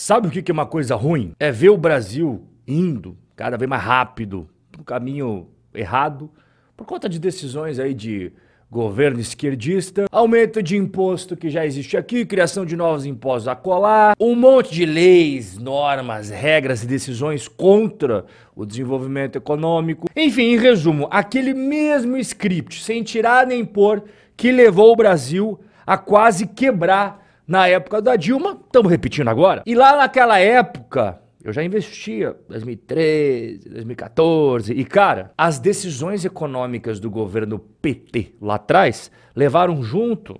Sabe o que é uma coisa ruim? É ver o Brasil indo cada vez mais rápido para caminho errado por conta de decisões aí de governo esquerdista, aumento de imposto que já existe aqui, criação de novos impostos a colar, um monte de leis, normas, regras e decisões contra o desenvolvimento econômico. Enfim, em resumo, aquele mesmo script, sem tirar nem pôr, que levou o Brasil a quase quebrar na época da Dilma, estamos repetindo agora. E lá naquela época, eu já investia 2013, 2014. E, cara, as decisões econômicas do governo PT lá atrás levaram junto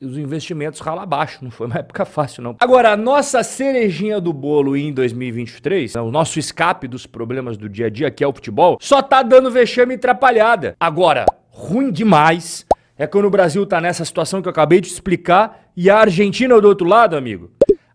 os investimentos rala abaixo. Não foi uma época fácil, não. Agora, a nossa cerejinha do bolo em 2023, o nosso escape dos problemas do dia a dia, que é o futebol, só tá dando vexame e atrapalhada. Agora, ruim demais é quando o Brasil tá nessa situação que eu acabei de explicar e a Argentina do outro lado, amigo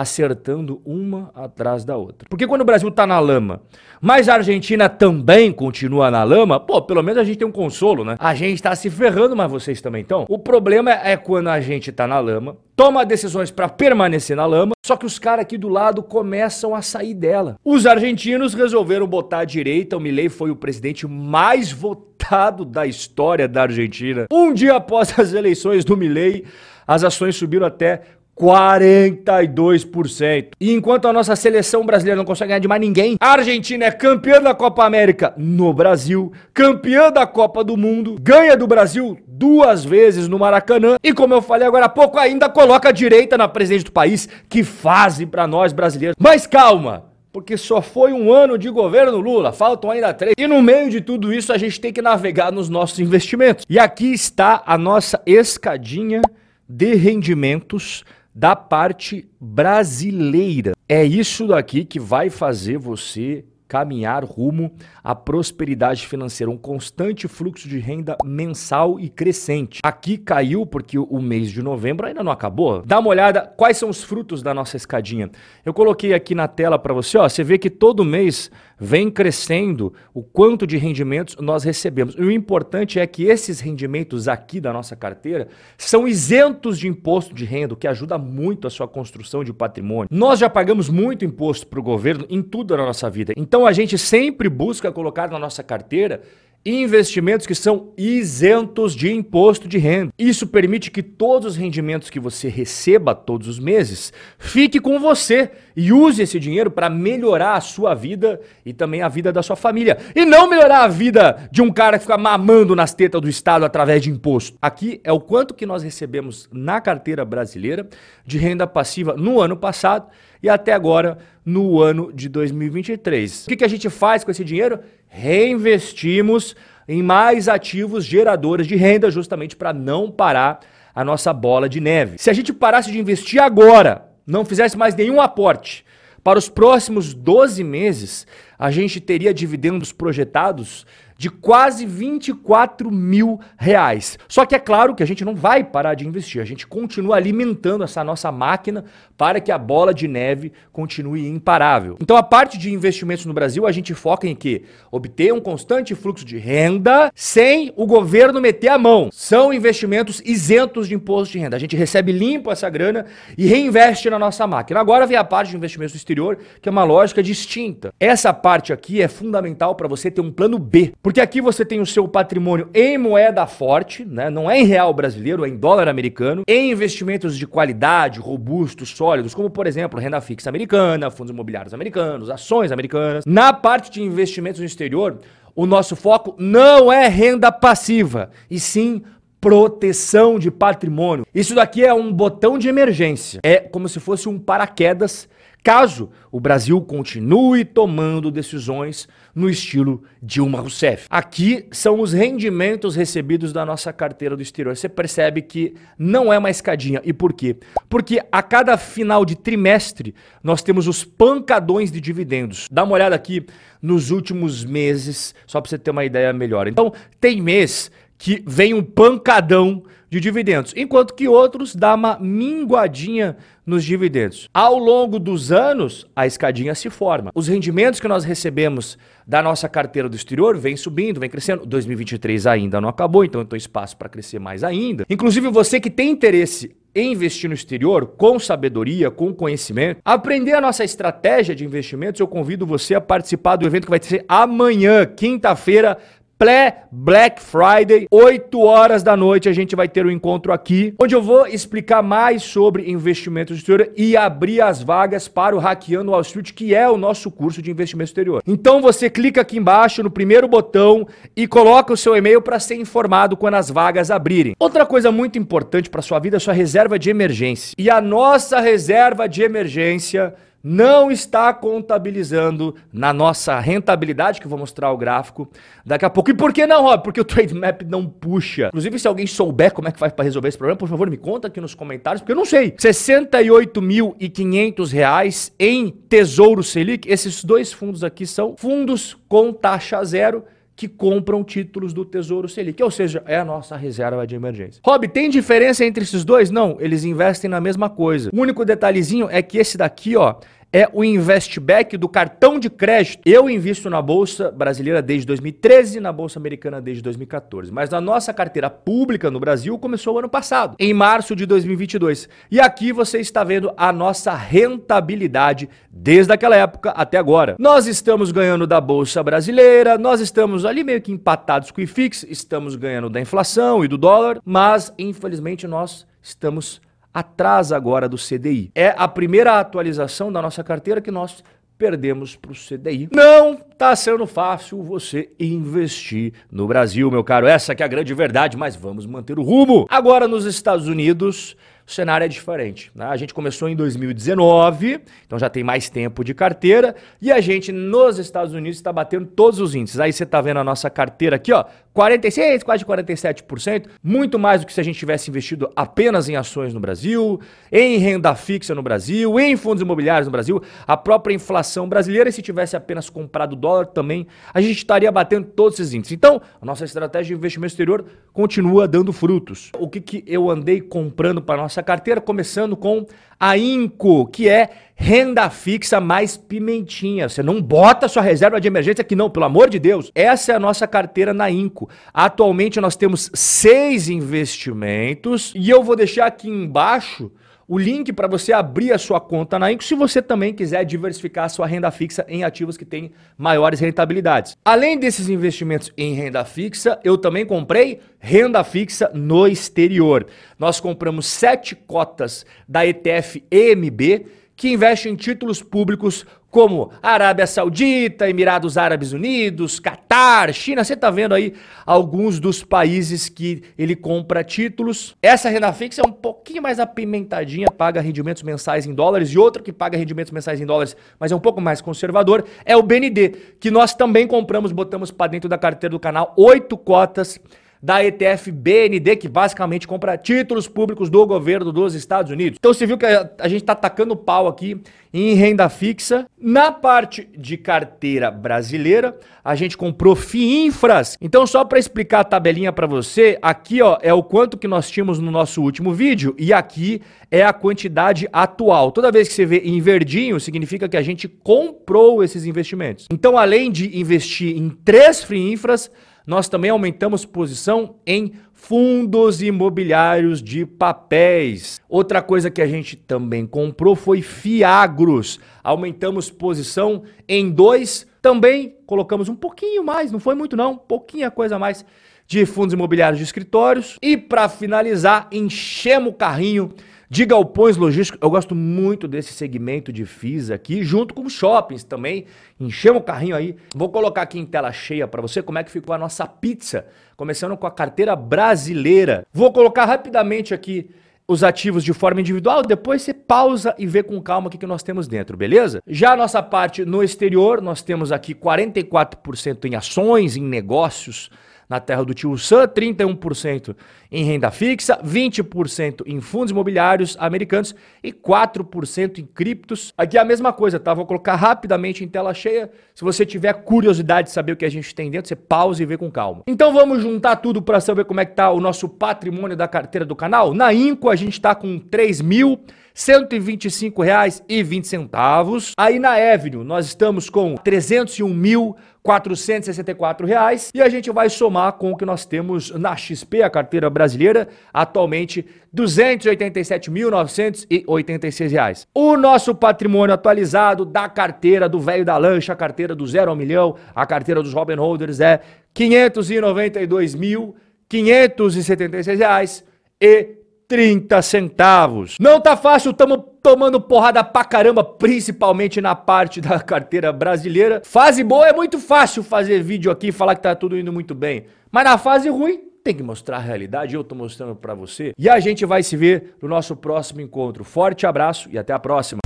acertando uma atrás da outra. Porque quando o Brasil tá na lama, mas a Argentina também continua na lama, pô, pelo menos a gente tem um consolo, né? A gente tá se ferrando, mas vocês também estão. O problema é quando a gente tá na lama, toma decisões para permanecer na lama, só que os caras aqui do lado começam a sair dela. Os argentinos resolveram botar à direita, o Milei foi o presidente mais votado da história da Argentina. Um dia após as eleições do Milei, as ações subiram até 42%. E enquanto a nossa seleção brasileira não consegue ganhar de mais ninguém, a Argentina é campeã da Copa América no Brasil, campeã da Copa do Mundo, ganha do Brasil duas vezes no Maracanã e, como eu falei agora há pouco, ainda coloca a direita na presidente do país. Que fase para nós brasileiros. Mas calma! Porque só foi um ano de governo Lula, faltam ainda três. E no meio de tudo isso, a gente tem que navegar nos nossos investimentos. E aqui está a nossa escadinha de rendimentos da parte brasileira. É isso daqui que vai fazer você caminhar rumo à prosperidade financeira, um constante fluxo de renda mensal e crescente. Aqui caiu porque o mês de novembro ainda não acabou. Dá uma olhada quais são os frutos da nossa escadinha. Eu coloquei aqui na tela para você, ó, você vê que todo mês vem crescendo o quanto de rendimentos nós recebemos. E o importante é que esses rendimentos aqui da nossa carteira são isentos de imposto de renda, o que ajuda muito a sua construção de patrimônio. Nós já pagamos muito imposto para o governo em tudo na nossa vida. Então a gente sempre busca colocar na nossa carteira investimentos que são isentos de imposto de renda. Isso permite que todos os rendimentos que você receba todos os meses fique com você e use esse dinheiro para melhorar a sua vida e também a vida da sua família. E não melhorar a vida de um cara que fica mamando nas tetas do Estado através de imposto. Aqui é o quanto que nós recebemos na carteira brasileira de renda passiva no ano passado e até agora no ano de 2023. O que, que a gente faz com esse dinheiro? Reinvestimos em mais ativos geradores de renda, justamente para não parar a nossa bola de neve. Se a gente parasse de investir agora, não fizesse mais nenhum aporte, para os próximos 12 meses, a gente teria dividendos projetados de quase 24 mil reais. Só que é claro que a gente não vai parar de investir, a gente continua alimentando essa nossa máquina para que a bola de neve continue imparável. Então a parte de investimentos no Brasil a gente foca em que obter um constante fluxo de renda sem o governo meter a mão. São investimentos isentos de imposto de renda. A gente recebe limpo essa grana e reinveste na nossa máquina. Agora vem a parte de investimentos no exterior, que é uma lógica distinta. Essa parte aqui é fundamental para você ter um plano B. Porque aqui você tem o seu patrimônio em moeda forte, né? não é em real brasileiro, é em dólar americano, em investimentos de qualidade, robustos, sólidos, como por exemplo renda fixa americana, fundos imobiliários americanos, ações americanas. Na parte de investimentos no exterior, o nosso foco não é renda passiva, e sim proteção de patrimônio. Isso daqui é um botão de emergência. É como se fosse um paraquedas caso o Brasil continue tomando decisões no estilo Dilma Rousseff. Aqui são os rendimentos recebidos da nossa carteira do exterior. Você percebe que não é uma escadinha. E por quê? Porque a cada final de trimestre nós temos os pancadões de dividendos. Dá uma olhada aqui nos últimos meses, só para você ter uma ideia melhor. Então, tem mês que vem um pancadão de dividendos, enquanto que outros dá uma minguadinha nos dividendos. Ao longo dos anos, a escadinha se forma. Os rendimentos que nós recebemos da nossa carteira do exterior vem subindo, vem crescendo. 2023 ainda não acabou, então tem espaço para crescer mais ainda. Inclusive você que tem interesse investir no exterior com sabedoria, com conhecimento, aprender a nossa estratégia de investimentos, eu convido você a participar do evento que vai ser amanhã, quinta-feira, pré-Black Friday, 8 horas da noite, a gente vai ter um encontro aqui, onde eu vou explicar mais sobre investimentos exterior e abrir as vagas para o Hackeando Wall Street, que é o nosso curso de investimento exterior. Então você clica aqui embaixo no primeiro botão e coloca o seu e-mail para ser informado quando as vagas abrirem. Outra coisa muito importante para sua vida é a sua reserva de emergência. E a nossa reserva de emergência não está contabilizando na nossa rentabilidade, que eu vou mostrar o gráfico daqui a pouco. E por que não, Rob? Porque o Trade Map não puxa. Inclusive, se alguém souber como é que faz para resolver esse problema, por favor, me conta aqui nos comentários, porque eu não sei. R$ 68.500 em Tesouro Selic. Esses dois fundos aqui são fundos com taxa zero que compram títulos do Tesouro Selic, ou seja, é a nossa reserva de emergência. Rob, tem diferença entre esses dois? Não, eles investem na mesma coisa. O único detalhezinho é que esse daqui, ó, é o investback do cartão de crédito. Eu invisto na bolsa brasileira desde 2013, na bolsa americana desde 2014, mas a nossa carteira pública no Brasil começou ano passado, em março de 2022. E aqui você está vendo a nossa rentabilidade desde aquela época até agora. Nós estamos ganhando da bolsa brasileira, nós estamos ali meio que empatados com o IFIX, estamos ganhando da inflação e do dólar, mas infelizmente nós estamos atrás agora do CDI. É a primeira atualização da nossa carteira que nós perdemos para o CDI. Não está sendo fácil você investir no Brasil, meu caro. Essa que é a grande verdade, mas vamos manter o rumo. Agora nos Estados Unidos, o cenário é diferente. Né? A gente começou em 2019, então já tem mais tempo de carteira, e a gente nos Estados Unidos está batendo todos os índices. Aí você está vendo a nossa carteira aqui, ó, 46, quase 47%, muito mais do que se a gente tivesse investido apenas em ações no Brasil, em renda fixa no Brasil, em fundos imobiliários no Brasil, a própria inflação brasileira, e se tivesse apenas comprado dólar também, a gente estaria batendo todos esses índices. Então, a nossa estratégia de investimento exterior continua dando frutos. O que, que eu andei comprando para nossa carteira, começando com a Inco, que é renda fixa mais pimentinha. Você não bota sua reserva de emergência aqui não, pelo amor de Deus. Essa é a nossa carteira na Inco. Atualmente nós temos seis investimentos e eu vou deixar aqui embaixo o link para você abrir a sua conta na Inco se você também quiser diversificar a sua renda fixa em ativos que têm maiores rentabilidades. Além desses investimentos em renda fixa, eu também comprei renda fixa no exterior. Nós compramos sete cotas da ETF EMB que investe em títulos públicos como Arábia Saudita, Emirados Árabes Unidos, Catar, China. Você está vendo aí alguns dos países que ele compra títulos. Essa renda fixa é um pouquinho mais apimentadinha, paga rendimentos mensais em dólares, e outro que paga rendimentos mensais em dólares, mas é um pouco mais conservador, é o BND, que nós também compramos, botamos para dentro da carteira do canal oito cotas da ETF BND, que basicamente compra títulos públicos do governo dos Estados Unidos. Então você viu que a, a gente está tacando pau aqui em renda fixa. Na parte de carteira brasileira, a gente comprou FIINFRAS. Então só para explicar a tabelinha para você, aqui ó é o quanto que nós tínhamos no nosso último vídeo e aqui é a quantidade atual. Toda vez que você vê em verdinho, significa que a gente comprou esses investimentos. Então além de investir em três FIINFRAS, nós também aumentamos posição em fundos imobiliários de papéis. Outra coisa que a gente também comprou foi Fiagros. Aumentamos posição em dois. Também colocamos um pouquinho mais, não foi muito não, pouquinha coisa mais de fundos imobiliários de escritórios. E para finalizar, enchemos o carrinho de galpões logísticos, eu gosto muito desse segmento de FIS aqui, junto com shoppings também. Enchemos o carrinho aí. Vou colocar aqui em tela cheia para você como é que ficou a nossa pizza, começando com a carteira brasileira. Vou colocar rapidamente aqui os ativos de forma individual, depois você pausa e vê com calma o que, que nós temos dentro, beleza? Já a nossa parte no exterior, nós temos aqui 44% em ações, em negócios, na terra do tio Sam, 31% em renda fixa, 20% em fundos imobiliários americanos e 4% em criptos. Aqui é a mesma coisa, tá? Vou colocar rapidamente em tela cheia. Se você tiver curiosidade de saber o que a gente tem dentro, você pausa e vê com calma. Então vamos juntar tudo para saber como é que tá o nosso patrimônio da carteira do canal? Na Inco a gente está com 3 mil 125,20. Aí na Avenue nós estamos com 301 mil 464 reais e a gente vai somar com o que nós temos na XP, a carteira brasileira, atualmente 287.986 reais. O nosso patrimônio atualizado da carteira do velho da lancha, a carteira do zero ao milhão, a carteira dos Robin Holders é 592.576 reais e 30 centavos. Não tá fácil, estamos tomando porrada pra caramba, principalmente na parte da carteira brasileira. Fase boa é muito fácil fazer vídeo aqui e falar que tá tudo indo muito bem. Mas na fase ruim, tem que mostrar a realidade, eu tô mostrando para você. E a gente vai se ver no nosso próximo encontro. Forte abraço e até a próxima.